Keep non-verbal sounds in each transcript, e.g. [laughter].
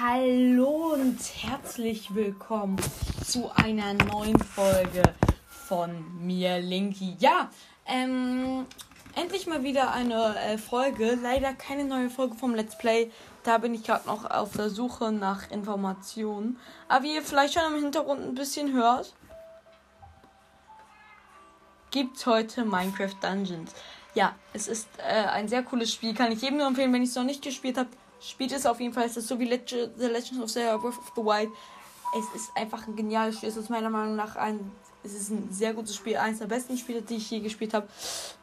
Hallo und herzlich willkommen zu einer neuen Folge von mir, Linky. Ja, ähm, endlich mal wieder eine äh, Folge. Leider keine neue Folge vom Let's Play. Da bin ich gerade noch auf der Suche nach Informationen. Aber wie ihr vielleicht schon im Hintergrund ein bisschen hört, gibt heute Minecraft Dungeons. Ja, es ist äh, ein sehr cooles Spiel. Kann ich jedem nur empfehlen, wenn ich es noch nicht gespielt habe. Spielt es auf jeden Fall. Es ist so wie Legend, The Legend of Zelda Breath of the Wild. Es ist einfach ein geniales Spiel. Es ist meiner Meinung nach ein, es ist ein sehr gutes Spiel. Eines der besten Spiele, die ich je gespielt habe.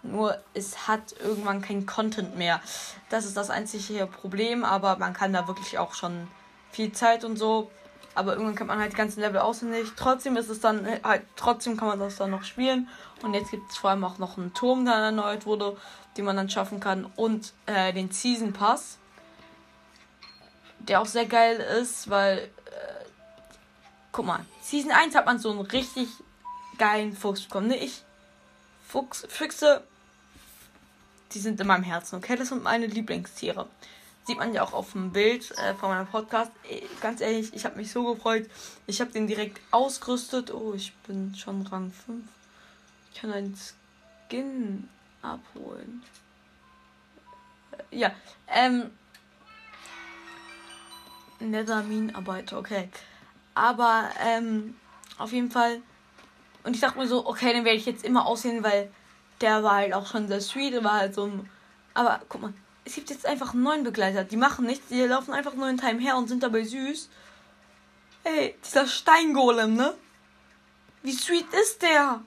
Nur es hat irgendwann kein Content mehr. Das ist das einzige Problem. Aber man kann da wirklich auch schon viel Zeit und so. Aber irgendwann kann man halt die ganzen Level auswendig. Trotzdem ist es dann halt, trotzdem kann man das dann noch spielen. Und jetzt gibt es vor allem auch noch einen Turm, der erneuert wurde, den man dann schaffen kann. Und äh, den Season Pass der auch sehr geil ist, weil, äh, guck mal, Season 1 hat man so einen richtig geilen Fuchs bekommen, ne? Ich, Fuchs, Füchse, die sind in meinem Herzen, okay? Das sind meine Lieblingstiere. Sieht man ja auch auf dem Bild äh, von meinem Podcast. Ganz ehrlich, ich habe mich so gefreut. Ich habe den direkt ausgerüstet. Oh, ich bin schon Rang 5. Ich kann einen Skin abholen. Ja, ähm, Netherminenarbeiter, okay. Aber ähm, auf jeden Fall. Und ich dachte mir so, okay, den werde ich jetzt immer aussehen, weil der war halt auch schon sehr sweet, der war halt so ein. Aber guck mal, es gibt jetzt einfach einen neuen Begleiter. Die machen nichts, die laufen einfach nur in Time her und sind dabei süß. Hey, dieser Steingolem, ne? Wie sweet ist der?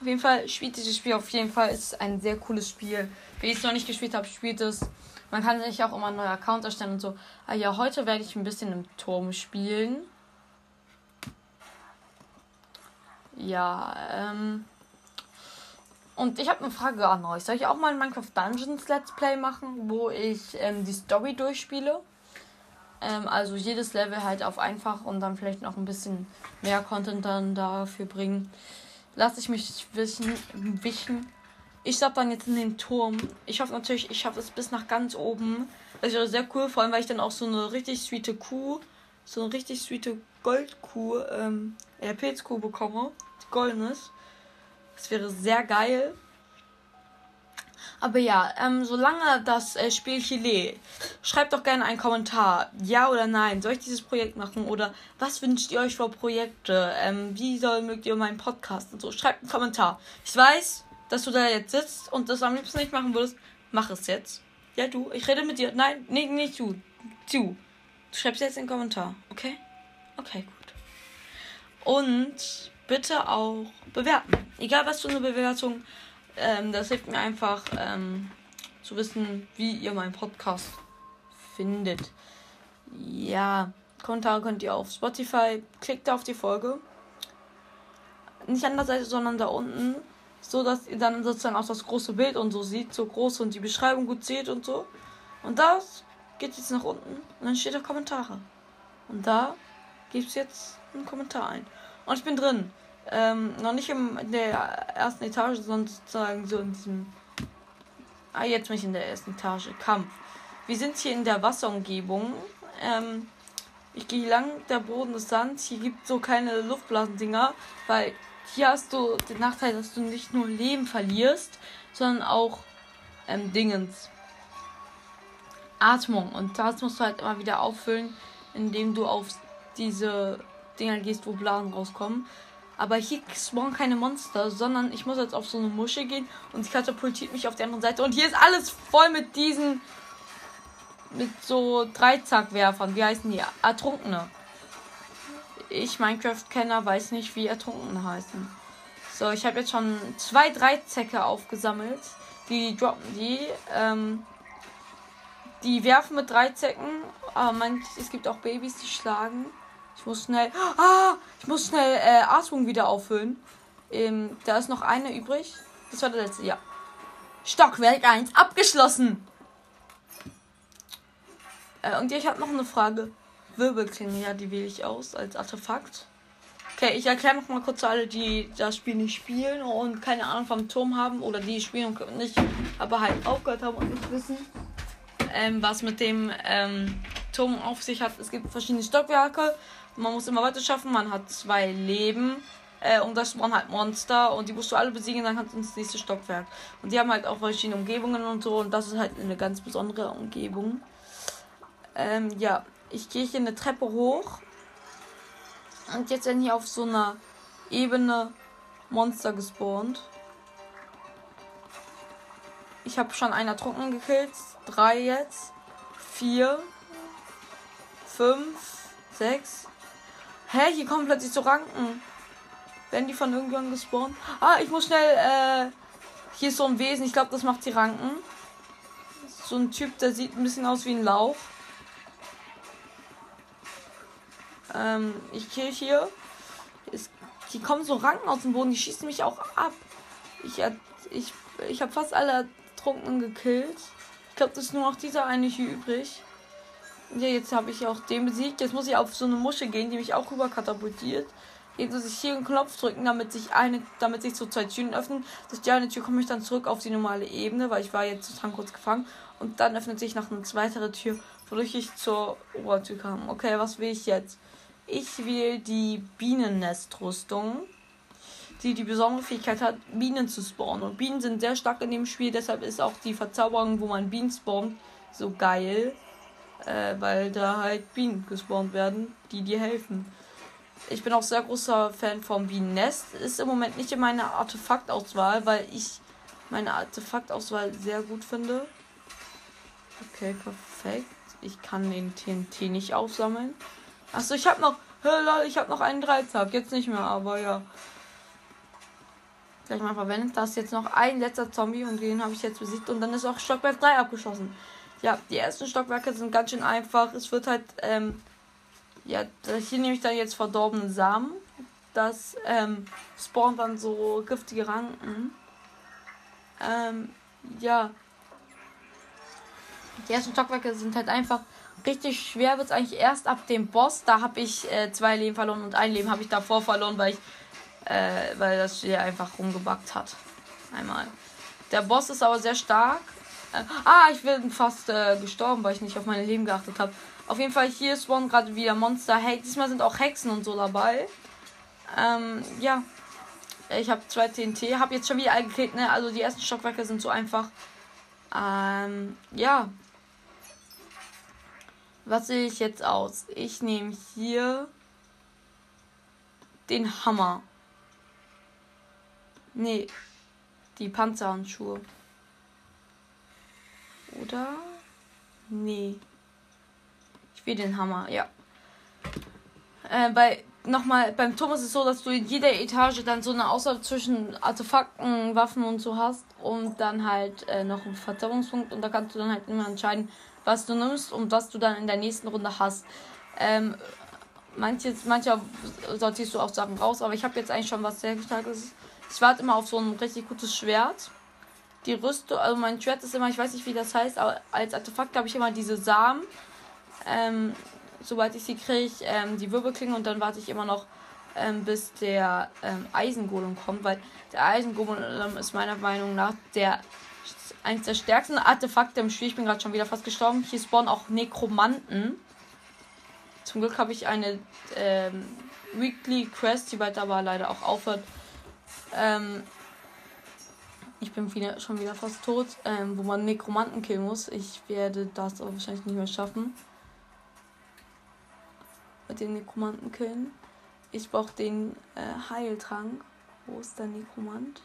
Auf jeden Fall spielt dieses Spiel auf jeden Fall. Es ist ein sehr cooles Spiel. Wenn ich es noch nicht gespielt habe, spielt es. Man kann sich auch immer einen neuen Account erstellen und so. Ah ja, heute werde ich ein bisschen im Turm spielen. Ja, ähm. Und ich habe eine Frage an euch. Soll ich auch mal ein Minecraft Dungeons Let's Play machen, wo ich ähm, die Story durchspiele? Ähm, also jedes Level halt auf einfach und dann vielleicht noch ein bisschen mehr Content dann dafür bringen. Lasse ich mich wissen, wischen. Ich stopp dann jetzt in den Turm. Ich hoffe natürlich, ich schaffe es bis nach ganz oben. Das wäre sehr cool, vor allem, weil ich dann auch so eine richtig sweete Kuh, so eine richtig sweete Goldkuh, ähm, äh, Pilzkuh bekomme, die golden ist. Das wäre sehr geil. Aber ja, ähm, solange das äh, Spiel lebt, schreibt doch gerne einen Kommentar. Ja oder nein. Soll ich dieses Projekt machen? Oder was wünscht ihr euch für Projekte? Ähm, wie soll mögt ihr meinen Podcast und so? Schreibt einen Kommentar. Ich weiß, dass du da jetzt sitzt und das am liebsten nicht machen würdest, mach es jetzt. Ja, du, ich rede mit dir. Nein, nee, nicht du. Du. Du schreibst jetzt einen Kommentar, okay? Okay, gut. Und bitte auch bewerten. Egal was für eine Bewertung. Ähm, das hilft mir einfach ähm, zu wissen, wie ihr meinen Podcast findet. Ja, Kommentare könnt ihr auf Spotify. Klickt auf die Folge. Nicht an der Seite, sondern da unten so dass ihr dann sozusagen auch das große Bild und so sieht, so groß und die Beschreibung gut seht und so. Und das geht jetzt nach unten und dann steht da Kommentare. Und da gibt es jetzt einen Kommentar ein. Und ich bin drin. Ähm, noch nicht in der ersten Etage, sondern sozusagen so in diesem. Ah, jetzt bin ich in der ersten Etage. Kampf. Wir sind hier in der Wasserumgebung. Ähm, ich gehe lang, der Boden ist Sand. Hier gibt es so keine Luftblasendinger, weil hier hast du den Nachteil, dass du nicht nur Leben verlierst, sondern auch ähm, Dingens. Atmung. Und das musst du halt immer wieder auffüllen, indem du auf diese Dinger gehst, wo Blasen rauskommen. Aber hier spawnen keine Monster, sondern ich muss jetzt auf so eine Muschel gehen und sie katapultiert mich auf die andere Seite. Und hier ist alles voll mit diesen. mit so Dreizackwerfern. Wie heißen die? Ertrunkene ich Minecraft-Kenner weiß nicht, wie Ertrunkene heißen. So, ich habe jetzt schon zwei Dreizecke aufgesammelt. Die droppen die. Ähm, die werfen mit Dreizecken. Aber man, es gibt auch Babys, die schlagen. Ich muss schnell. Ah! Ich muss schnell äh, Atmung wieder auffüllen. Ähm, da ist noch eine übrig. Das war der letzte, ja. Stockwerk 1 abgeschlossen. Äh, und ich habe noch eine Frage. Wirbelklinge, ja, die wähle ich aus als Artefakt. Okay, ich erkläre noch mal kurz alle, die das Spiel nicht spielen und keine Ahnung vom Turm haben oder die spielen und nicht, aber halt aufgehört haben und nicht wissen, ähm, was mit dem ähm, Turm auf sich hat. Es gibt verschiedene Stockwerke. Man muss immer weiter schaffen. Man hat zwei Leben. Äh, und das spawnen halt Monster. Und die musst du alle besiegen, dann kannst du ins nächste Stockwerk. Und die haben halt auch verschiedene Umgebungen und so. Und das ist halt eine ganz besondere Umgebung. Ähm, ja, ich gehe hier eine Treppe hoch. Und jetzt sind hier auf so einer Ebene Monster gespawnt. Ich habe schon einen ertrunken gekillt. Drei jetzt. Vier. Fünf. Sechs. Hä, hier kommen plötzlich so Ranken. Werden die von irgendwann gespawnt? Ah, ich muss schnell. Äh, hier ist so ein Wesen. Ich glaube, das macht die Ranken. So ein Typ, der sieht ein bisschen aus wie ein Lauch. Ähm, ich kill hier. Es, die kommen so Ranken aus dem Boden. Die schießen mich auch ab. Ich, ich, ich habe fast alle Trunkenen gekillt. Ich glaube, das ist nur noch dieser eine hier übrig. Ja, jetzt habe ich auch den besiegt. Jetzt muss ich auf so eine Musche gehen, die mich auch rüber katapultiert. Jetzt muss ich hier einen Knopf drücken, damit sich eine, damit sich so zwei Türen öffnen. Durch die eine Tür komme ich dann zurück auf die normale Ebene, weil ich war jetzt sozusagen kurz gefangen. Und dann öffnet sich noch eine weitere Tür, wodurch ich zur Obertür kam. Okay, was will ich jetzt? Ich will die Bienennestrüstung die die besondere Fähigkeit hat, Bienen zu spawnen. Und Bienen sind sehr stark in dem Spiel, deshalb ist auch die Verzauberung, wo man Bienen spawnt, so geil. Äh, weil da halt Bienen gespawnt werden, die dir helfen. Ich bin auch sehr großer Fan vom Bienennest. Ist im Moment nicht in meiner Artefaktauswahl, weil ich meine Artefaktauswahl sehr gut finde. Okay, perfekt. Ich kann den TNT nicht aufsammeln. Achso, ich habe noch. Ich habe noch einen Dreizack. Jetzt nicht mehr, aber ja gleich mal verwendet. Da ist jetzt noch ein letzter Zombie und den habe ich jetzt besiegt. Und dann ist auch Stockwerk 3 abgeschossen. Ja, die ersten Stockwerke sind ganz schön einfach. Es wird halt, ähm, ja, hier nehme ich dann jetzt verdorbenen Samen. Das ähm, spawnt dann so giftige Ranken. Ähm, ja. Die ersten Stockwerke sind halt einfach richtig schwer. Wird es eigentlich erst ab dem Boss. Da habe ich äh, zwei Leben verloren und ein Leben habe ich davor verloren, weil ich äh, weil das Spiel einfach rumgebackt hat. Einmal. Der Boss ist aber sehr stark. Äh, ah, ich bin fast äh, gestorben, weil ich nicht auf meine Leben geachtet habe. Auf jeden Fall hier spawnen gerade wieder Monster. Hey, diesmal sind auch Hexen und so dabei. Ähm, ja. Ich habe zwei TNT, habe jetzt schon wieder eingeklickt, ne? Also die ersten Stockwerke sind so einfach. Ähm, ja. Was sehe ich jetzt aus? Ich nehme hier den Hammer. Nee. Die Panzerhandschuhe. Oder? Nee. Ich will den Hammer, ja. Äh, bei nochmal, beim Turm ist es so, dass du in jeder Etage dann so eine Auswahl zwischen Artefakten, Waffen und so hast und dann halt äh, noch einen Verzauberungspunkt und da kannst du dann halt immer entscheiden, was du nimmst und was du dann in der nächsten Runde hast. Ähm, manches, mancher sortierst du auch Sachen raus, aber ich habe jetzt eigentlich schon was sehr gestaltetes ich warte immer auf so ein richtig gutes Schwert. Die Rüstung, also mein Schwert ist immer, ich weiß nicht, wie das heißt, aber als Artefakt habe ich immer diese Samen. Ähm, sobald ich sie kriege, ähm, die Wirbelklinge und dann warte ich immer noch, ähm, bis der ähm, Eisengolem kommt, weil der Eisengolem ist meiner Meinung nach der eins der stärksten Artefakte im Spiel. Ich bin gerade schon wieder fast gestorben. Hier spawnen auch Nekromanten. Zum Glück habe ich eine ähm, Weekly Quest, die bald aber leider auch aufhört, ähm, ich bin wieder, schon wieder fast tot, ähm, wo man Nekromanten killen muss. Ich werde das aber wahrscheinlich nicht mehr schaffen. Mit den Nekromanten killen. Ich brauche den äh, Heiltrank. Wo ist der Nekromant?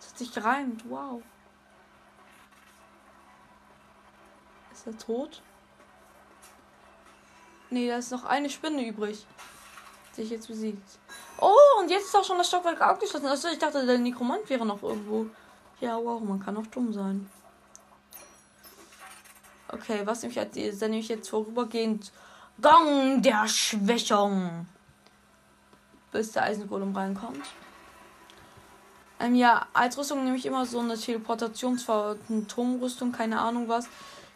Das hat sich gereimt. Wow. Ist er tot? Nee, da ist noch eine Spinne übrig. Die ich jetzt besiegt. Oh, und jetzt ist auch schon das Stockwerk abgeschlossen. Also ich dachte, der Nekromant wäre noch irgendwo. Ja, wow, man kann auch dumm sein. Okay, was nehme ich jetzt? Dann nehme ich jetzt vorübergehend Gang der Schwächung. Bis der Eisengolem reinkommt. Ähm, ja, als Rüstung nehme ich immer so eine Teleportationsturmrüstung, keine Ahnung was.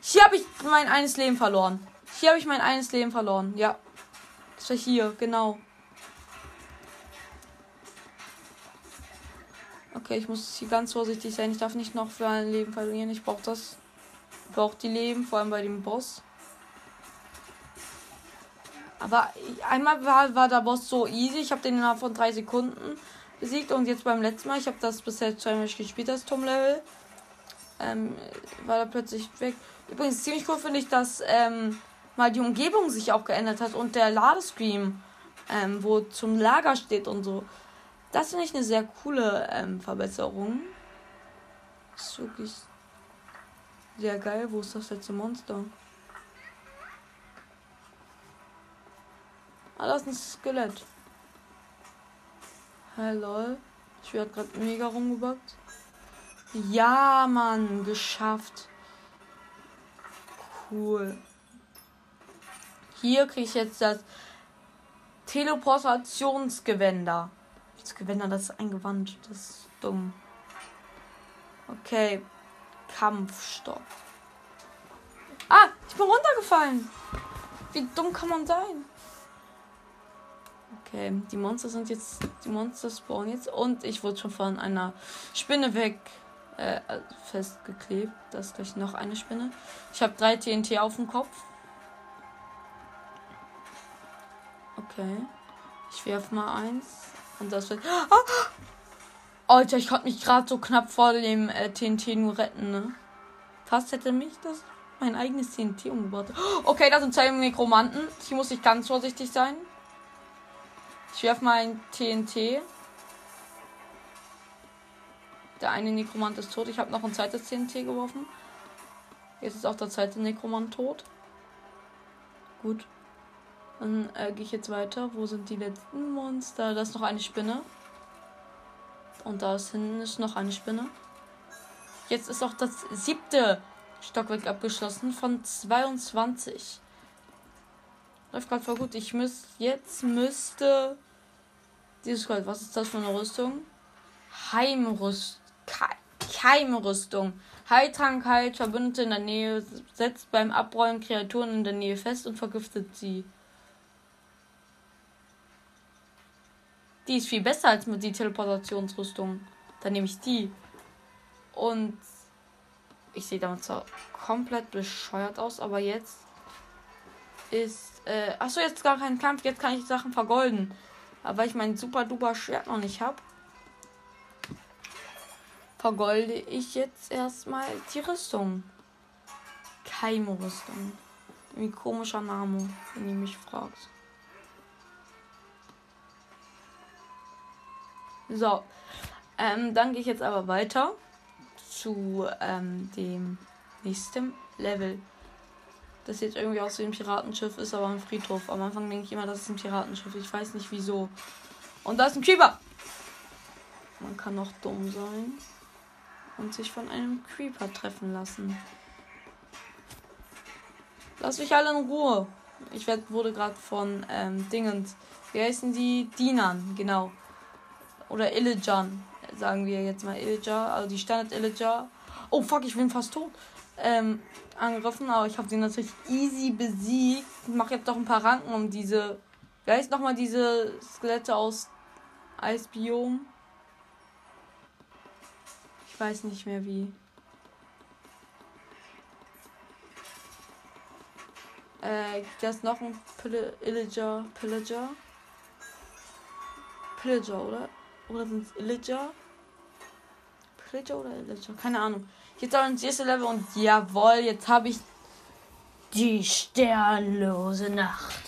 Hier habe ich mein eines Leben verloren. Hier habe ich mein eines Leben verloren. Ja. Das war hier, genau. Okay, ich muss hier ganz vorsichtig sein. Ich darf nicht noch für ein Leben verlieren. Ich brauche das. Ich brauche die Leben, vor allem bei dem Boss. Aber einmal war, war der Boss so easy. Ich habe den innerhalb von drei Sekunden besiegt. Und jetzt beim letzten Mal, ich habe das bisher zweimal gespielt, das Tom-Level, ähm, war er plötzlich weg. Übrigens ziemlich cool finde ich, dass ähm, mal die Umgebung sich auch geändert hat und der Ladescreen, ähm, wo zum Lager steht und so. Das finde ich eine sehr coole ähm, Verbesserung. Das ist wirklich sehr geil. Wo ist das letzte Monster? Ah, das ist ein Skelett. Hallo. Ich werde gerade mega rumgebackt. Ja, Mann, geschafft. Cool. Hier kriege ich jetzt das Teleportationsgewänder. Das Gewänder, das ist ein Gewand. Das ist dumm. Okay. Kampfstoff. Ah, ich bin runtergefallen. Wie dumm kann man sein? Okay, die Monster sind jetzt. Die Monster spawnen jetzt. Und ich wurde schon von einer Spinne weg äh, festgeklebt. Das ist gleich noch eine Spinne. Ich habe drei TNT auf dem Kopf. Okay. Ich werfe mal eins. Und das wird. Ah! Alter, ich konnte mich gerade so knapp vor dem äh, TNT nur retten, ne? Fast hätte mich das mein eigenes TNT umgebracht. Okay, da sind zwei Nekromanten. Hier muss ich ganz vorsichtig sein. Ich werfe mal ein TNT. Der eine Nekromant ist tot. Ich habe noch ein zweites TNT geworfen. Jetzt ist auch der zweite Nekromant tot. Gut. Dann äh, gehe ich jetzt weiter. Wo sind die letzten Monster? Da ist noch eine Spinne. Und da ist hinten ist noch eine Spinne. Jetzt ist auch das siebte Stockwerk abgeschlossen von 22. Läuft gerade voll gut. Ich müsste jetzt müsste dieses Gold. Was ist das für eine Rüstung? Heimrüst Keimrüstung. Heiltrankheit, Verbündete in der Nähe, setzt beim Abrollen Kreaturen in der Nähe fest und vergiftet sie. Die ist viel besser als mit die Teleportationsrüstung. Dann nehme ich die. Und ich sehe damit zwar komplett bescheuert aus, aber jetzt ist. Äh, achso, jetzt gar kein Kampf. Jetzt kann ich Sachen vergolden. Aber ich mein super duper Schwert noch nicht habe, vergolde ich jetzt erstmal die Rüstung. Keimrüstung. Wie komischer Name, wenn ihr mich fragt. So. Ähm, dann gehe ich jetzt aber weiter zu ähm, dem nächsten Level. Das jetzt irgendwie aus wie ein Piratenschiff, ist aber ein Friedhof. Am Anfang denke ich immer, das ist ein Piratenschiff. Ich weiß nicht wieso. Und da ist ein Creeper. Man kann noch dumm sein und sich von einem Creeper treffen lassen. Lass mich alle in Ruhe. Ich werd, wurde gerade von ähm, Dingens. Wie heißen die? Dienern, genau oder Illijan, sagen wir jetzt mal Illijar, also die Standard Illijar. Oh fuck, ich bin fast tot. Ähm, angegriffen, aber ich habe sie natürlich easy besiegt. Ich mache jetzt doch ein paar Ranken um diese. Wie heißt nochmal diese Skelette aus Eisbiom? Ich weiß nicht mehr wie. Äh, da ist noch ein Pillager. Pillager. Pillager, oder? Oder sind es Illager? Illager oder Illager? Keine Ahnung. Jetzt auch ins erste Level und jawohl, jetzt habe ich die sternlose Nacht.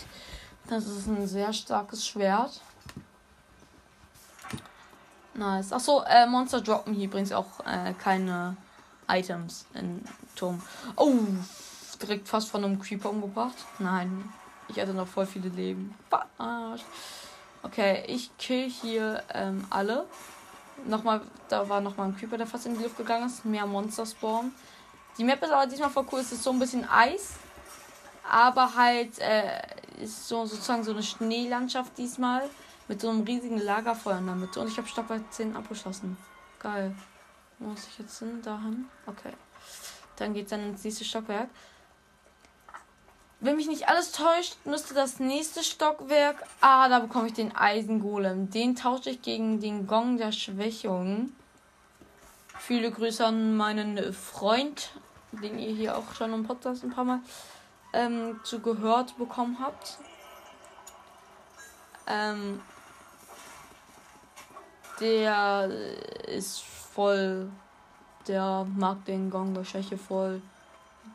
Das ist ein sehr starkes Schwert. Nice. Achso, äh, Monster droppen hier übrigens auch äh, keine Items in Turm. Oh, direkt fast von einem Creeper umgebracht. Nein, ich hatte noch voll viele Leben. Okay, ich kill hier ähm, alle. Nochmal, da war nochmal ein Creeper, der fast in die Luft gegangen ist. Mehr Monster spawnen. Die Map ist aber diesmal voll cool. Es ist so ein bisschen Eis. Aber halt äh, ist so sozusagen so eine Schneelandschaft diesmal. Mit so einem riesigen Lagerfeuer in der Mitte. Und ich habe Stockwerk 10 abgeschlossen. Geil. Wo muss ich jetzt hin? Dahin? Okay. Dann geht's dann ins nächste Stockwerk. Wenn mich nicht alles täuscht, müsste das nächste Stockwerk. Ah, da bekomme ich den Eisengolem. Den tausche ich gegen den Gong der Schwächung. Viele Grüße an meinen Freund, den ihr hier auch schon im Podcast ein paar Mal ähm, zu gehört bekommen habt. Ähm, der ist voll. Der mag den Gong der Schäche voll.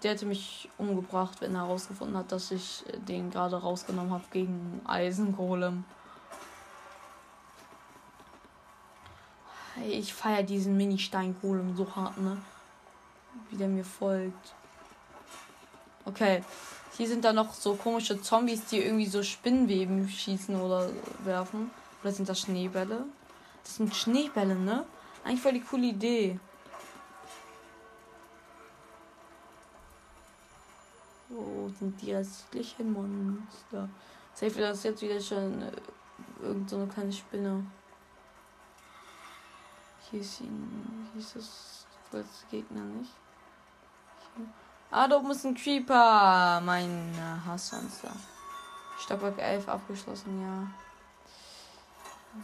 Der hätte mich umgebracht, wenn er herausgefunden hat, dass ich den gerade rausgenommen habe gegen Eisengolem. Ich feiere diesen Mini-Stein-Golem so hart, ne? Wie der mir folgt. Okay. Hier sind da noch so komische Zombies, die irgendwie so Spinnweben schießen oder werfen. Oder sind das Schneebälle? Das sind Schneebälle, ne? Eigentlich voll die coole Idee. Sind die restlichen Monster? Safe das ist jetzt wieder schon äh, so eine kleine Spinne. Hier ist ihn. Hier ist das größte Gegner nicht. Hier. Ah, da oben ist ein Creeper. Mein Hassmonster. Stockwerk 11 abgeschlossen, ja.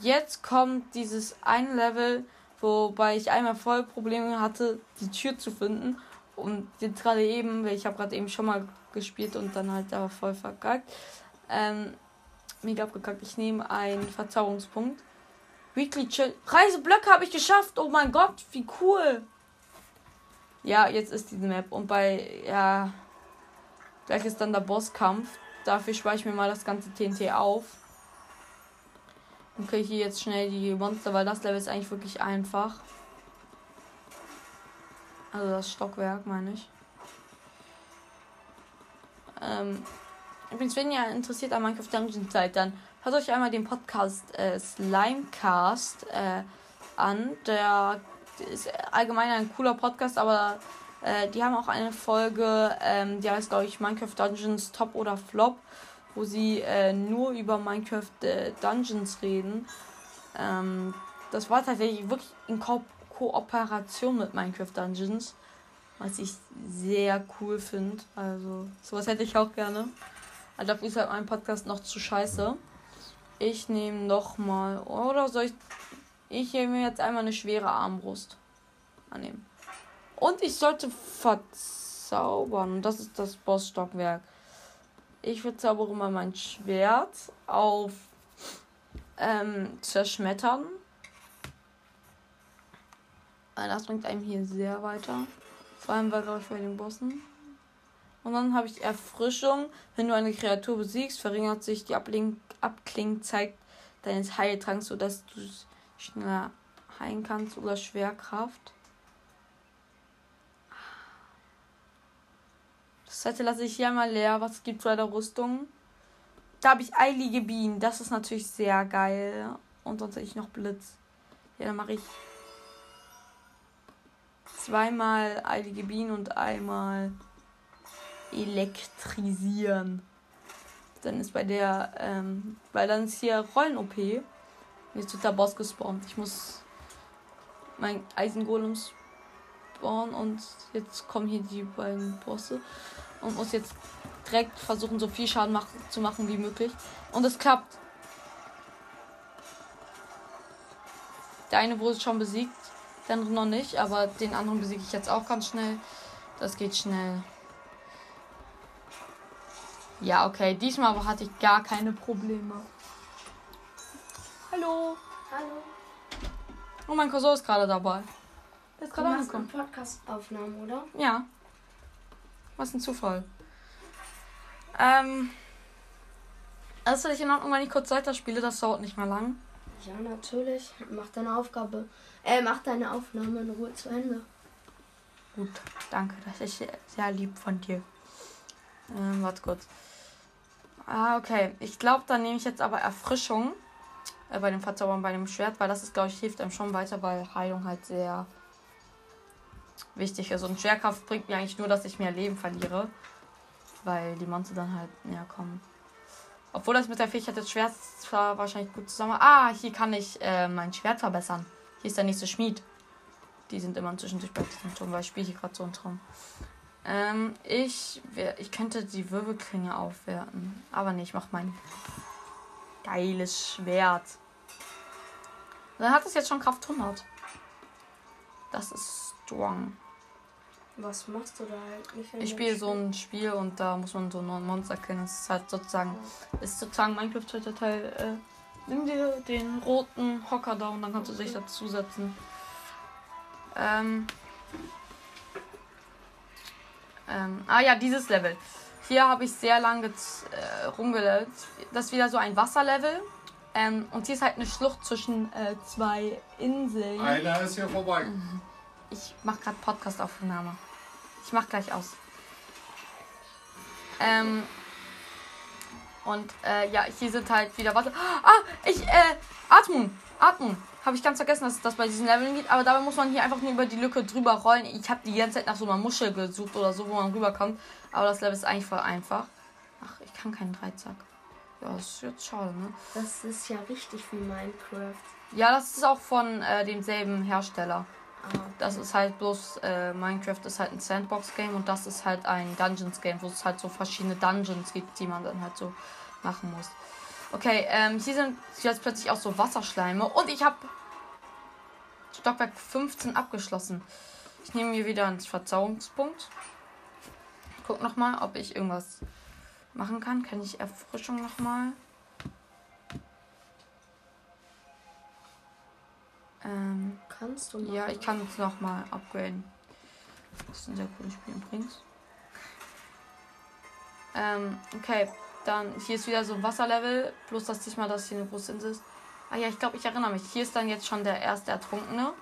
Jetzt kommt dieses ein Level, wobei ich einmal voll Probleme hatte, die Tür zu finden. Und jetzt gerade eben, weil ich habe gerade eben schon mal gespielt und dann halt aber voll verkackt. Ähm, mega abgekackt. Ich nehme einen Verzauberungspunkt. Weekly Chill. Reiseblöcke habe ich geschafft. Oh mein Gott, wie cool. Ja, jetzt ist diese Map. Und bei, ja, gleich ist dann der Bosskampf. Dafür spare ich mir mal das ganze TNT auf. Und kriege hier jetzt schnell die Monster, weil das Level ist eigentlich wirklich einfach. Also das Stockwerk, meine ich. Ähm, übrigens, wenn ihr interessiert an Minecraft Dungeon seid, dann hört euch einmal den Podcast äh, Slimecast äh, an. Der ist allgemein ein cooler Podcast, aber äh, die haben auch eine Folge, ähm, die heißt, glaube ich, Minecraft Dungeons Top oder Flop, wo sie äh, nur über Minecraft äh, Dungeons reden. Ähm, das war tatsächlich wirklich in Ko Kooperation mit Minecraft Dungeons, was ich sehr cool finde. Also, sowas hätte ich auch gerne. Also, dafür ist halt mein Podcast noch zu scheiße. Ich nehme noch mal. Oder soll ich ich nehme jetzt einmal eine schwere Armbrust annehmen. Und ich sollte verzaubern. Das ist das Bossstockwerk. Ich verzaubere mal mein Schwert auf ähm, zerschmettern. Das bringt einem hier sehr weiter. Vor allem bei, glaube ich, bei den Bossen. Und dann habe ich Erfrischung. Wenn du eine Kreatur besiegst, verringert sich die Abklingzeit deines Heiltranks, sodass du schneller heilen kannst oder Schwerkraft. Das Seite lasse ich hier mal leer. Was gibt es bei der Rüstung? Da habe ich eilige Bienen. Das ist natürlich sehr geil. Und sonst habe ich noch Blitz. Ja, dann mache ich zweimal eilige Bienen und einmal elektrisieren. Dann ist bei der, ähm, weil dann ist hier Rollen-OP. Jetzt wird der Boss gespawnt. Ich muss mein Eisengolem spawnen und jetzt kommen hier die beiden Bosse und muss jetzt direkt versuchen, so viel Schaden mach zu machen wie möglich. Und es klappt. Der eine wurde schon besiegt, der andere noch nicht, aber den anderen besiege ich jetzt auch ganz schnell. Das geht schnell. Ja, okay. Diesmal hatte ich gar keine Probleme. Hallo. Hallo. Oh, mein Cousin ist gerade dabei. Der ist gerade angekommen. Podcast-Aufnahmen, oder? Ja. Was ein Zufall. Ähm. Ist das in Ordnung, wenn ich kurz weiterspiele? Das dauert nicht mal lang. Ja, natürlich. Mach deine Aufgabe. Äh, mach deine Aufnahme in Ruhe zu Ende. Gut, danke. Das ist sehr lieb von dir. Ähm, warte kurz. Ah, okay. Ich glaube, dann nehme ich jetzt aber Erfrischung äh, bei dem Verzaubern bei dem Schwert, weil das ist, glaube ich, hilft einem schon weiter, weil Heilung halt sehr wichtig ist. Und Schwerkraft bringt mir eigentlich nur, dass ich mehr Leben verliere, weil die Monster dann halt näher kommen. Obwohl das mit der Fähigkeit des Schwerts zwar wahrscheinlich gut zusammen. Ah, hier kann ich äh, mein Schwert verbessern. Hier ist der nächste Schmied. Die sind immer zwischendurch bei diesem Turm, weil ich spiele hier gerade so einen Traum. Ähm, ich, ich könnte die Wirbelklinge aufwerten. Aber nee, ich mach mein Geiles Schwert. Dann hat es jetzt schon Kraft 100. Das ist strong. Was machst du da eigentlich? Ich spiele so ein Spiel und da muss man so ein Monster kennen. Es ist halt sozusagen, ja. ist sozusagen Minecraft zweiter Teil Nimm dir den roten Hocker da und dann kannst du dich dazusetzen. Ähm. Ähm, ah ja, dieses Level. Hier habe ich sehr lange äh, rumgelevelt. Das ist wieder so ein Wasserlevel. Ähm, und hier ist halt eine Schlucht zwischen äh, zwei Inseln. Einer ist hier vorbei. Ich mache gerade Podcast-Aufnahme. Ich mach gleich aus. Ähm, und äh, ja, hier sind halt wieder Wasser. Ah, ich, äh, Atmung. Atmung. Habe ich ganz vergessen, dass das bei diesen Leveln geht. Aber dabei muss man hier einfach nur über die Lücke drüber rollen. Ich habe die ganze Zeit nach so einer Muschel gesucht oder so, wo man rüberkommt. Aber das Level ist eigentlich voll einfach. Ach, ich kann keinen Dreizack. Ja, das ist jetzt schade, ne? Das ist ja richtig wie Minecraft. Ja, das ist auch von äh, demselben Hersteller. Das ist halt bloß, äh, Minecraft ist halt ein Sandbox-Game und das ist halt ein Dungeons-Game, wo es halt so verschiedene Dungeons gibt, die man dann halt so machen muss. Okay, ähm, hier sind jetzt plötzlich auch so Wasserschleime und ich habe Stockwerk 15 abgeschlossen. Ich nehme mir wieder einen Verzauberungspunkt. Guck nochmal, ob ich irgendwas machen kann. Kann ich Erfrischung nochmal? Ähm, kannst du machen. ja, ich kann es nochmal upgraden. Das ist ein sehr cooles Spiel übrigens. Ähm, okay, dann hier ist wieder so ein Wasserlevel. Bloß, dass diesmal das hier eine große Insel ist. Ah ja, ich glaube, ich erinnere mich. Hier ist dann jetzt schon der erste Ertrunkene.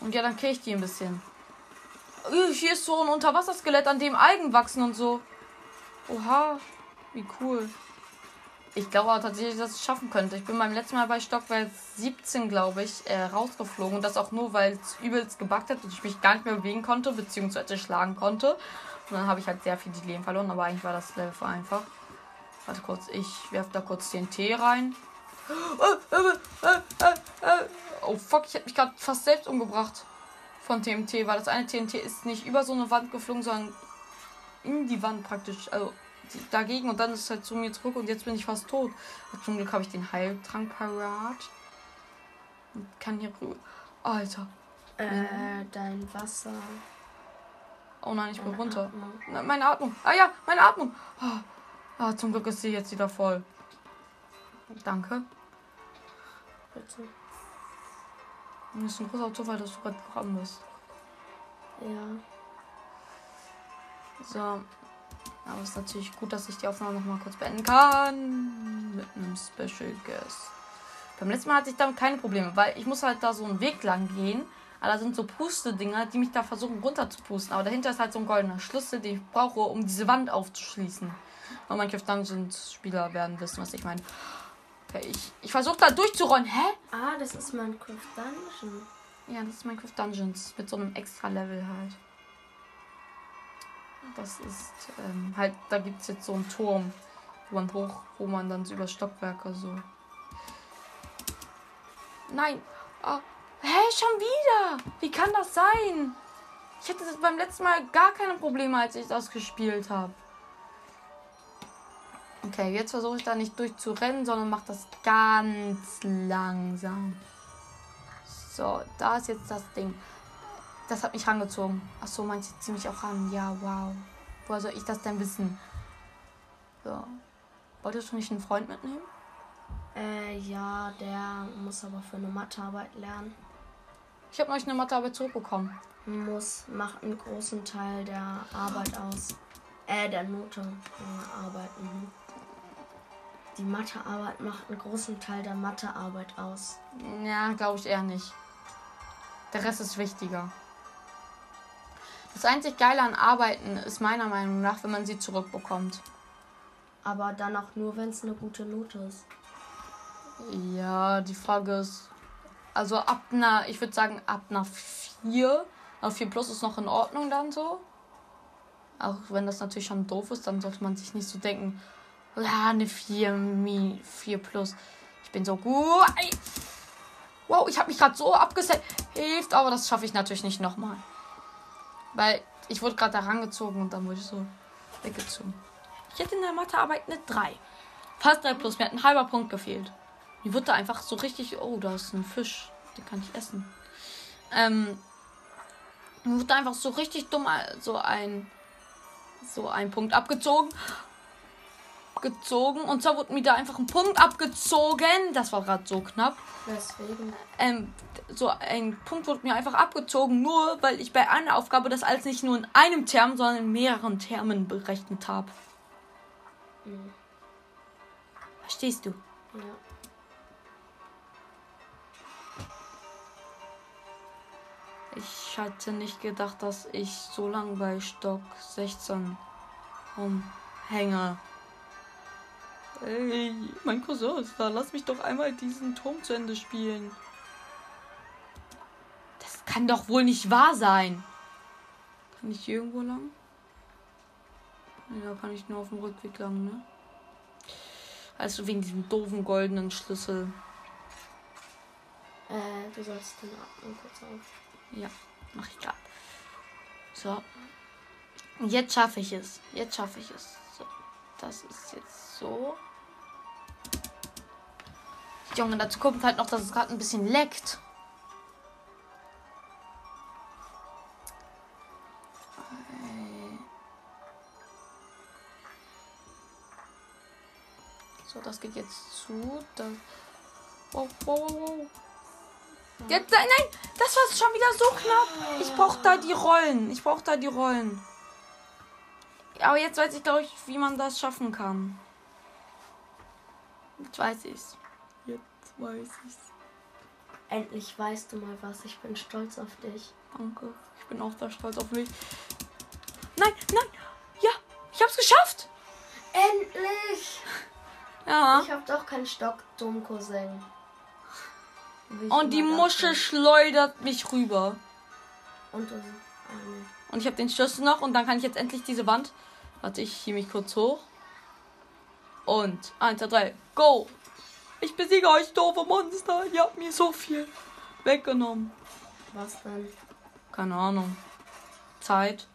Und ja, dann kill ich die ein bisschen. Äh, Hier ist so ein Unterwasserskelett, an dem Algen wachsen und so. Oha, wie cool. Ich glaube aber tatsächlich, dass ich es schaffen könnte. Ich bin beim letzten Mal bei Stockwerk 17, glaube ich, äh, rausgeflogen. Und das auch nur, weil es übelst gebackt hat und ich mich gar nicht mehr bewegen konnte, beziehungsweise schlagen konnte. Und dann habe ich halt sehr viel die Leben verloren, aber eigentlich war das Level einfach. Warte kurz, ich werfe da kurz TNT rein. Oh fuck, ich habe mich gerade fast selbst umgebracht von TNT, weil das eine TNT ist nicht über so eine Wand geflogen, sondern in die Wand praktisch. Also dagegen und dann ist es halt zu mir zurück und jetzt bin ich fast tot. Aber zum Glück habe ich den Heiltrank parat. Und kann hier rüber. Alter. Äh, dein Wasser. Oh nein, ich bin deine runter. Atmung. Na, meine Atmung. Ah ja, meine Atmung. Ah, ah, zum Glück ist sie jetzt wieder voll. Danke. Bitte. Das ist ein großer Zufall, dass du gerade gekommen bist. Ja. So. Aber es ist natürlich gut, dass ich die Aufnahme noch mal kurz beenden kann. Mit einem Special Guest. Beim letzten Mal hatte ich damit keine Probleme, weil ich muss halt da so einen Weg lang gehen. Aber da sind so Puste-Dinger, die mich da versuchen runter zu pusten. Aber dahinter ist halt so ein goldener Schlüssel, den ich brauche, um diese Wand aufzuschließen. Und Minecraft Dungeons Spieler werden wissen, was ich meine. Okay, ich, ich versuche da durchzurollen. Hä? Ah, das ist Minecraft Dungeon. Ja, das ist Minecraft Dungeons mit so einem extra Level halt. Das ist ähm, halt, da gibt es jetzt so einen Turm, wo man hoch, wo man dann über Stockwerke so. Nein! Ah, hä, schon wieder? Wie kann das sein? Ich hatte beim letzten Mal gar keine Probleme, als ich das gespielt habe. Okay, jetzt versuche ich da nicht durchzurennen, sondern mache das ganz langsam. So, da ist jetzt das Ding. Das hat mich rangezogen. Ach so, meinst du ziemlich auch ran? Ja, wow. Woher soll ich das denn wissen? So. Wolltest du nicht einen Freund mitnehmen? Äh, ja, der muss aber für eine Mathearbeit lernen. Ich habe neulich eine Mathearbeit zurückbekommen. Muss, macht einen großen Teil der Arbeit aus. Äh, der Note der Arbeit. Mhm. Die Mathearbeit macht einen großen Teil der Mathearbeit aus. Ja, glaube ich eher nicht. Der Rest ist wichtiger. Das einzig Geile an Arbeiten ist meiner Meinung nach, wenn man sie zurückbekommt. Aber dann auch nur, wenn es eine gute Note ist. Ja, die Frage ist. Also ab einer, ich würde sagen, ab einer 4. Aber 4 plus ist noch in Ordnung dann so. Auch wenn das natürlich schon doof ist, dann sollte man sich nicht so denken, ja, eine 4, Mi- 4 plus. Ich bin so gut. Wow, ich habe mich gerade so abgesaved, aber das schaffe ich natürlich nicht nochmal. Weil ich wurde gerade da rangezogen und dann wurde ich so weggezogen. Ich hätte in der Mathearbeit eine 3. Fast 3 plus, mir hat ein halber Punkt gefehlt. Mir wird da einfach so richtig, oh, da ist ein Fisch, den kann ich essen. Ähm, mir wird da einfach so richtig dumm so ein, so ein Punkt abgezogen. Abgezogen. Und zwar wurde mir da einfach ein Punkt abgezogen. Das war gerade so knapp. Deswegen. Ähm, so ein Punkt wurde mir einfach abgezogen, nur weil ich bei einer Aufgabe das alles nicht nur in einem Term, sondern in mehreren Termen berechnet habe. Mhm. Verstehst du? Ja. Ich hatte nicht gedacht, dass ich so lange bei Stock 16 rumhänge. Ey, mein Cousin ist da. Lass mich doch einmal diesen Turm zu Ende spielen. Das kann doch wohl nicht wahr sein. Kann ich hier irgendwo lang? Nee, da kann ich nur auf dem Rückweg lang, ne? Also wegen diesem doofen goldenen Schlüssel. Äh, du sollst den Atmen kurz auf. Ja, mach ich grad. So. Jetzt schaffe ich es. Jetzt schaffe ich es. So. Das ist jetzt so. Junge, dazu kommt halt noch, dass es gerade ein bisschen leckt. Äh. So, das geht jetzt zu. Das wow, wow, wow, wow. Jetzt, nein, nein, das war schon wieder so knapp. Ich brauche da die Rollen. Ich brauche da die Rollen. Aber jetzt weiß ich, glaube ich, wie man das schaffen kann. Jetzt weiß ich's. Weiß ich's. Endlich weißt du mal was. Ich bin stolz auf dich. Danke. Ich bin auch sehr stolz auf mich. Nein, nein. Ja, ich hab's geschafft. Endlich! Ja. Ich hab doch keinen Stock, dumm Cousin. Und die Muschel dachte. schleudert mich rüber. Und nee. Und ich habe den Schlüssel noch und dann kann ich jetzt endlich diese Wand. Warte, ich ziehe mich kurz hoch. Und 1, 2, 3, go! Ich besiege euch, doofe Monster. Ihr habt mir so viel weggenommen. Was denn? Keine Ahnung. Zeit.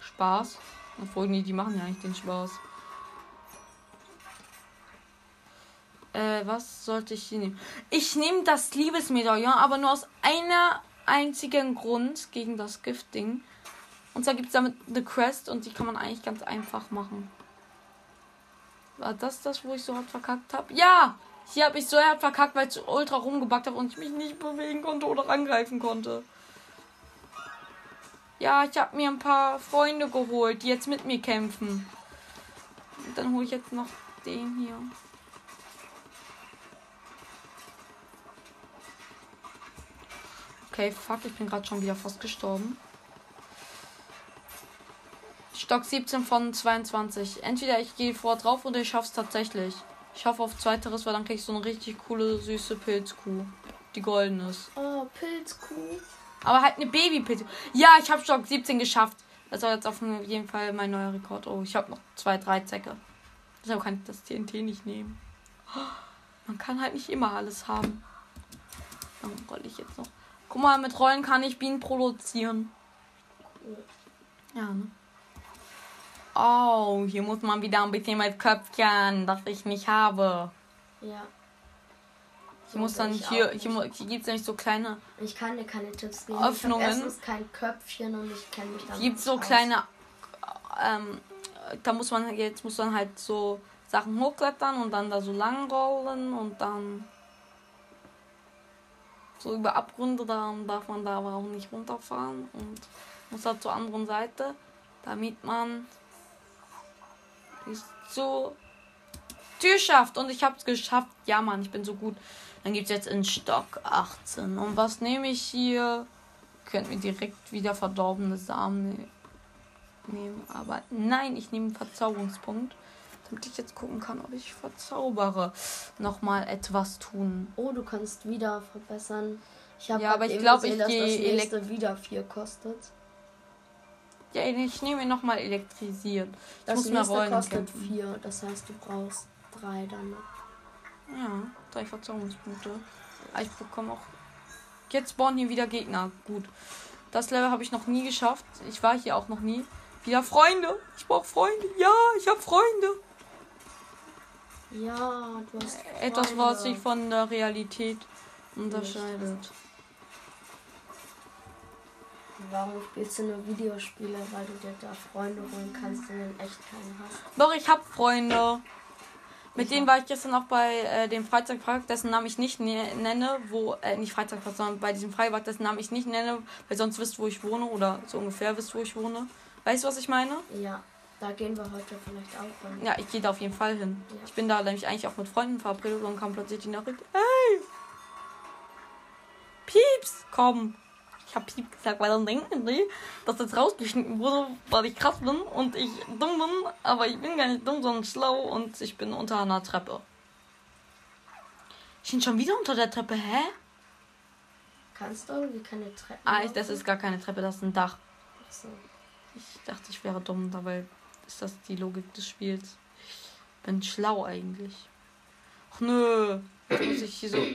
Spaß. Obwohl, nee, die machen ja eigentlich den Spaß. Äh, was sollte ich hier nehmen? Ich nehme das Liebesmedaillon, aber nur aus einer einzigen Grund gegen das Giftding. Und zwar gibt es damit eine Quest und die kann man eigentlich ganz einfach machen. War das das, wo ich so hart verkackt habe? Ja! Hier habe ich so hart verkackt, weil ich ultra rumgebackt habe und ich mich nicht bewegen konnte oder angreifen konnte. Ja, ich habe mir ein paar Freunde geholt, die jetzt mit mir kämpfen. Und dann hole ich jetzt noch den hier. Okay, fuck, ich bin gerade schon wieder fast gestorben. Stock 17 von 22. Entweder ich gehe vor drauf oder ich schaff's tatsächlich. Ich hoffe auf zweiteres, weil dann krieg ich so eine richtig coole, süße Pilzkuh. Die golden ist. Oh, Pilzkuh. Aber halt eine Babypilz. Ja, ich habe Stock 17 geschafft. Das soll jetzt auf jeden Fall mein neuer Rekord. Oh, ich habe noch zwei, drei Zecke. Deshalb kann ich das TNT nicht nehmen. Man kann halt nicht immer alles haben. Dann rolle ich jetzt noch. Guck mal, mit Rollen kann ich Bienen produzieren. Ja, ne? Oh, hier muss man wieder ein bisschen mit Köpfchen, das ich nicht habe. Ja. Ich muss dann ich hier, hier, hier gibt es nämlich so kleine, Ich kann dir keine Tipps geben. Öffnungen. Ich erstens kein Köpfchen und ich kenne mich hier gibt so aus. kleine, ähm, da muss man, jetzt muss man halt so Sachen hochklettern und dann da so lang rollen und dann so über Abgründe, dann darf man da aber auch nicht runterfahren und muss da zur anderen Seite, damit man so Tür schafft und ich hab's geschafft. Ja, Mann, ich bin so gut. Dann gibt's jetzt in Stock 18. Und was nehme ich hier? Könnt mir direkt wieder verdorbene Samen ne- nehmen. Aber nein, ich nehme einen Verzauberungspunkt. Damit ich jetzt gucken kann, ob ich verzaubere. Nochmal etwas tun. Oh, du kannst wieder verbessern. Ich habe Ja, aber ich eben glaub, gesehen, ich dass geh das nächste wieder 4 kostet. Ja, ich nehme ihn nochmal elektrisiert. Ich Das muss nächste Rollen kostet kämpfen. 4. Das heißt, du brauchst 3 dann noch. Ja, drei Verzauberungspunkte. Aber ich bekomme auch. Jetzt spawnen hier wieder Gegner. Gut. Das Level habe ich noch nie geschafft. Ich war hier auch noch nie. Wieder Freunde. Ich brauche Freunde. Ja, ich habe Freunde. Ja, du hast Etwas, Freunde. was sich von der Realität unterscheidet. Warum spielst du nur Videospiele? Weil du dir da Freunde holen kannst, die in echt keinen hast. Doch, ich hab Freunde. Mit Ich denen war ich gestern auch bei äh, dem Freizeitpark, dessen Namen ich nicht ne nenne, wo, äh, nicht Freizeitpark, sondern bei diesem Freibad, dessen Namen ich nicht nenne, weil sonst wisst, wo ich wohne oder so ungefähr wisst, wo ich wohne. Weißt du, was ich meine? Ja, da gehen wir heute vielleicht auch hin. Ja, ich gehe da auf jeden Fall hin. Ja. Ich bin da nämlich eigentlich auch mit Freunden verabredet und kam plötzlich die Nachricht, hey! Pieps, komm! Ich hab Piep gesagt, weil dann denken die, dass das rausgeschnitten wurde, weil ich krass bin und ich dumm bin, aber ich bin gar nicht dumm, sondern schlau und ich bin unter einer Treppe. Ich bin schon wieder unter der Treppe, hä? Kannst du irgendwie keine Treppen Ah, ich, das ist gar keine Treppe, das ist ein Dach. Ach so. Ich dachte, ich wäre dumm, dabei ist das die Logik des Spiels. Ich bin schlau eigentlich. Ach nö. Jetzt muss ich hier so.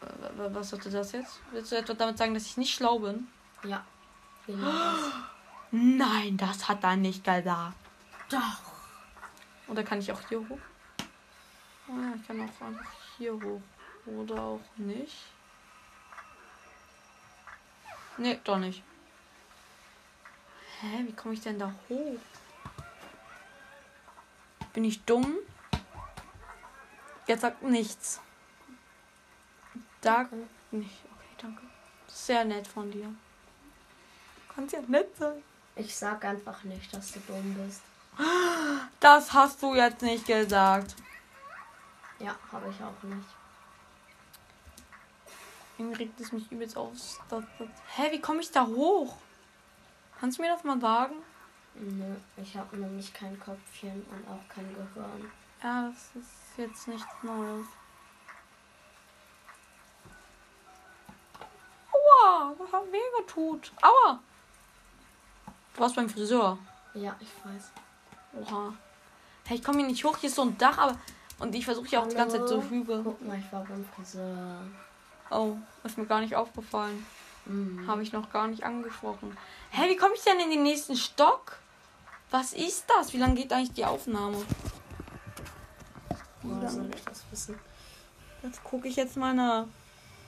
Wa- Was sollte das jetzt? Willst du etwa damit sagen, dass ich nicht schlau bin? Ja. Genau das. [gasps] Nein, das hat er nicht gesagt. Doch. Oder kann ich auch hier hoch? Oh ja, ich kann auch einfach hier hoch. Oder auch nicht. Nee, doch nicht. Hä, wie komme ich denn da hoch? Bin ich dumm? Jetzt sagt nichts. Da Okay. nicht. Okay, danke. Sehr nett von dir. Kannst ja nett sein. Ich sag einfach nicht, dass du dumm bist. Das hast du jetzt nicht gesagt. Ja, habe ich auch nicht. Irgendwie regt es mich übelst auf. Das, das. Hä, wie komme ich da hoch? Kannst du mir das mal sagen? Nö, ich habe nämlich kein Köpfchen und auch kein Gehirn. Ja, das ist jetzt nichts Neues. Aua, das hat weh getut. Aua. Du warst beim Friseur. Ja, ich weiß. Oha. Hey, ich komme hier nicht hoch. Hier ist so ein Dach, aber. Und ich versuche hier auch die ganze Zeit so Hallo? Hügel. Guck mal, ich war beim Friseur. Oh, ist mir gar nicht aufgefallen. Mhm. Habe ich noch gar nicht angesprochen. Hä, wie komme ich denn in den nächsten Stock? Was ist das? Wie lange geht eigentlich die Aufnahme? Wie Woher soll lange? ich das wissen? Das gucke ich jetzt mal nach.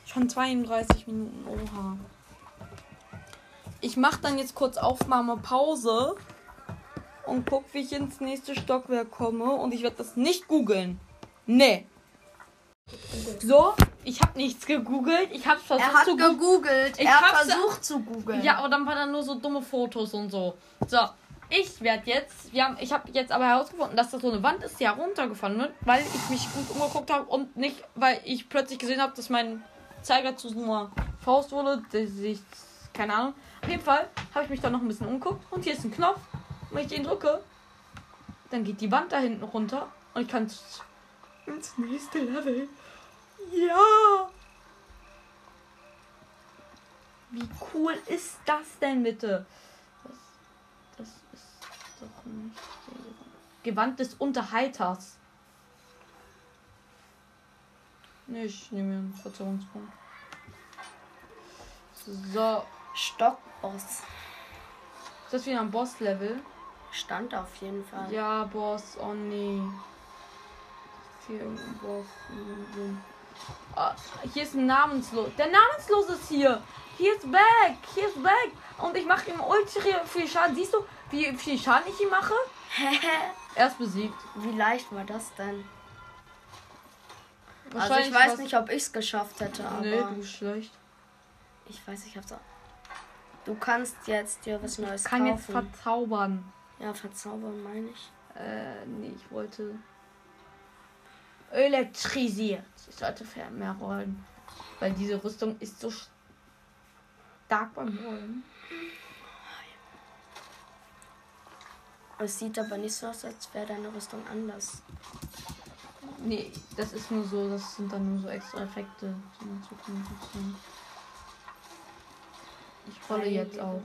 Schon 32 Minuten. Oha. Ich mache dann jetzt kurz Aufnahme Pause und guck, wie ich ins nächste Stockwerk komme. Und ich werde das nicht googeln. Nee. So, ich habe nichts gegoogelt. Ich habe versucht Er hat zu gegoogelt. Ich er hat hab's- versucht zu googeln. Ja, aber dann waren da nur so dumme Fotos und so. So, ich werde jetzt, wir haben, ich habe jetzt aber herausgefunden, dass das so eine Wand ist, die heruntergefallen wird, weil ich mich gut umgeguckt habe und nicht, weil ich plötzlich gesehen habe, dass mein Zeiger zu einer Faust wurde. Das ich, keine Ahnung. Auf jeden Fall habe ich mich dann noch ein bisschen umgeguckt und hier ist ein Knopf. Wenn ich den drücke, dann geht die Wand da hinten runter und ich kann ins nächste Level. Ja! Wie cool ist das denn bitte? Das, das ist doch nicht. Gewand des Unterhalters. Nee, ich nehme mir einen Verzögerungspunkt. So. Stockboss. Ist das wieder ein Boss-Level? Stand auf jeden Fall. Ja, Boss. Oh nee. Ist hier irgendein Boss? Ah, hier ist ein Namenslos. Der Namenslos ist hier. Hier ist back. Hier ist back. Und ich mache ihm ultra viel Schaden. Siehst du, wie viel Schaden ich ihm mache? [laughs] Er ist besiegt. Wie leicht war das denn? Also ich weiß nicht, ob ich es geschafft hätte, aber Nee, du schlecht. ich weiß, ich hab's auch. Du kannst jetzt dir was Neues Kann jetzt kaufen. verzaubern. ja, verzaubern meine ich. Äh, nee, ich wollte. Elektrisiert. Ich sollte mehr rollen. Weil diese Rüstung ist so stark beim Rollen. Es sieht aber nicht so aus, als wäre deine Rüstung anders. Nee, das ist nur so, das sind dann nur so extra Effekte, die man zu tun Ich rolle jetzt auch.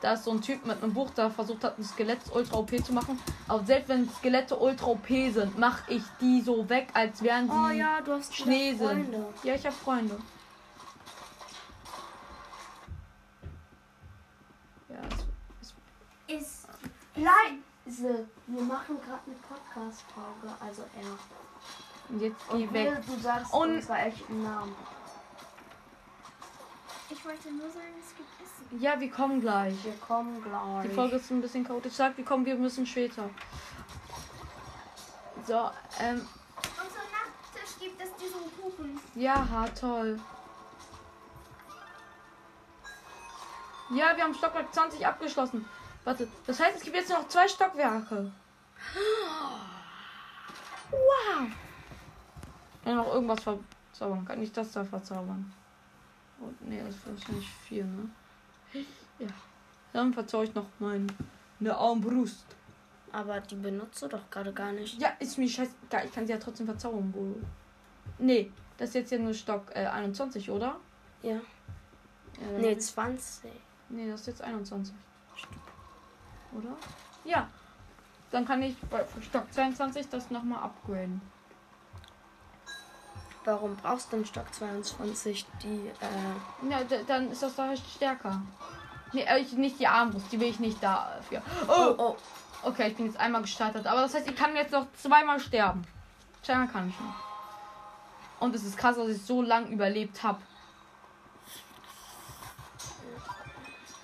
Da ist so ein Typ mit einem Buch, der versucht hat, ein Skelett ultra OP zu machen. Aber selbst wenn Skelette ultra OP sind, mache ich die so weg, als wären sie Oh ja, du hast wieder Schnee sind. Freunde. Ja, ich habe Freunde. Ja, es, es, Ist leise. Wir machen gerade eine Podcast-Folge, also er. und jetzt Und geh weg. Will, du sagst Und- unsere echten Namen. Ich Ich wollte nur sagen, es gibt Essen. Ja, wir kommen gleich. Wir kommen gleich. Die Folge ist ein bisschen chaotisch. Sag, wir kommen, wir müssen später. So, ähm, Und zum Nachttisch gibt es diesen Kuchen. ja, ha, toll. Ja, wir haben Stockwerk 20 abgeschlossen. Warte, das heißt, es gibt jetzt noch zwei Stockwerke. Wow. Ja, noch irgendwas verzaubern. Kann ich das da verzaubern? Oh, nee, das ist wahrscheinlich viel, ne? Ja. Dann verzauber ich noch meine Armbrust. Aber die benutzt du doch gerade gar nicht. Ja, ist mir scheißegal. Ich kann sie ja trotzdem verzaubern, wohl. Nee, das ist jetzt ja nur Stock äh, 21, oder? Ja. Ja, Nee, hab ich- 20. nee, das ist jetzt 21. Oder? Ja. Dann kann ich bei Stock 22 das nochmal upgraden. Warum brauchst du in Stock 22 die, äh, Ja, dann ist das da stärker. Nee, äh, ich, nicht die Armbrust, die will ich nicht dafür. Oh, oh, okay, ich bin jetzt einmal gestartet. Aber das heißt, ich kann jetzt noch zweimal sterben. Zweimal kann ich noch. Und es ist krass, dass ich so lang überlebt habe.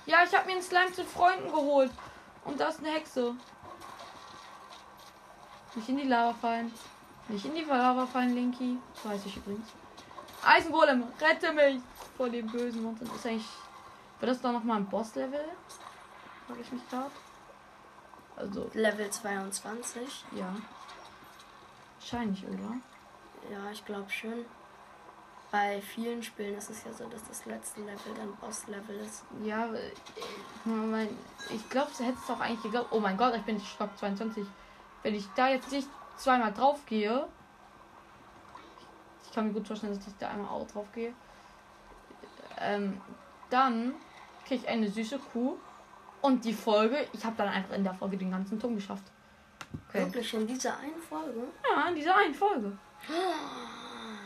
Ja, ich habe mir einen Slime zu Freunden geholt. Und da ist eine Hexe. Nicht in die Lava fallen. Nicht in die Lava fallen, Linky. Das weiß ich übrigens. Eisengolem, rette mich vor dem bösen Monster. Ist eigentlich. Wird das dann nochmal ein Boss-Level? Frage ich mich gerade. Also, Level 22. ja. Wahrscheinlich, oder? Ja, ich glaube schon. Bei vielen Spielen ist es ja so, dass das letzte Level dann Boss-Level ist. Ja, äh, ich glaube, du hättest auch eigentlich geglaubt. Oh mein Gott, ich bin Stock 22. Wenn ich da jetzt nicht zweimal drauf gehe. Ich kann mir gut vorstellen, dass ich da einmal auch drauf gehe. Ähm, dann kriege ich eine süße Kuh. Und die Folge, ich habe dann einfach in der Folge den ganzen Turm geschafft. Okay. Wirklich in dieser einen Folge? Ja, in dieser einen Folge. [gasps]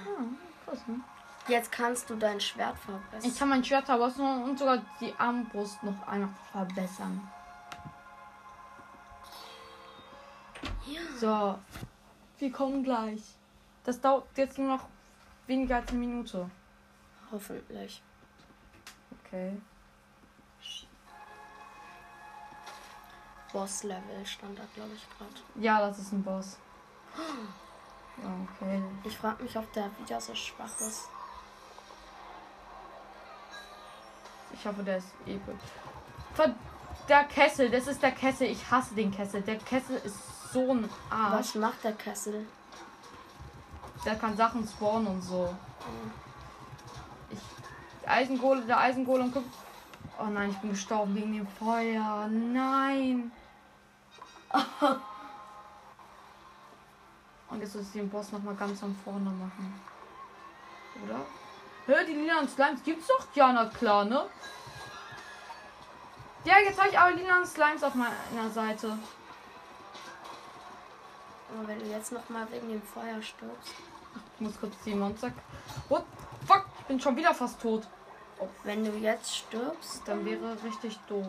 Ja, krass, ne? Jetzt kannst du dein Schwert verbessern. Ich kann mein Schwert verbessern und sogar die Armbrust noch einmal verbessern. So, wir kommen gleich. Das dauert jetzt nur noch weniger als eine Minute. Hoffentlich. Okay. Boss-Level stand da, glaube ich, gerade. Ja, das ist ein Boss. Okay. Ich frage mich, ob der wieder so schwach ist. Ich hoffe, der ist episch. Ver der Kessel, das ist der Kessel. Ich hasse den Kessel. Der Kessel ist so ein Arsch. Was macht der Kessel? Der kann Sachen spawnen und so. Ich, Eisengolem, der Eisengolem kommt. Oh nein, ich bin gestorben wegen dem Feuer. Nein. [laughs] Und jetzt muss ich den Boss noch mal ganz am vorne machen. Oder? Hör, die lilanen Slimes gibt's doch? Ja, na klar, ne? Ja, jetzt habe ich aber lilanen Slimes auf meiner Seite. Aber wenn du jetzt noch mal wegen dem Feuer stirbst. Ich muss kurz die Monster. What? Fuck, ich bin schon wieder fast tot. Wenn du jetzt stirbst, Dann wäre richtig doof.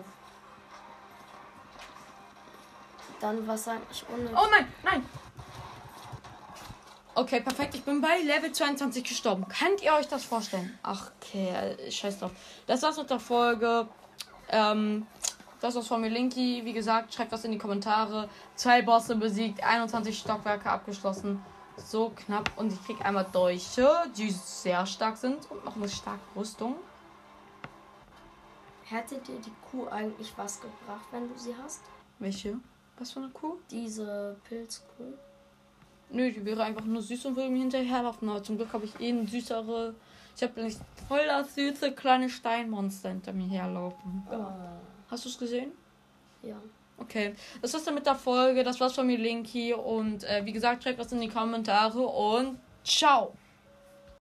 dann was eigentlich unnötig. Oh nein, nein. Okay, perfekt. Ich bin bei Level 22 gestorben. Könnt ihr euch das vorstellen? Ach, okay, äh, scheiß drauf. Das war's mit der Folge. Ähm, das war's von mir, Linky. Wie gesagt, schreibt das in die Kommentare. Zwei Bosse besiegt, 21 Stockwerke abgeschlossen. So knapp. Und ich krieg einmal Dolche, die sehr stark sind. Und noch eine starke Rüstung. Hätte dir die Kuh eigentlich was gebracht, wenn du sie hast? Welche? Was für eine Kuh? Diese Pilzkuh? Nö, die wäre einfach nur süß und würde mir hinterherlaufen. Aber zum Glück habe ich eh eine süßere. Ich habe nicht voll das süße kleine Steinmonster hinter mir herlaufen. Oh. Hast du es gesehen? Ja. Okay. Das war's dann mit der Folge. Das war's von mir, Linky. Und äh, wie gesagt, schreibt was in die Kommentare und ciao.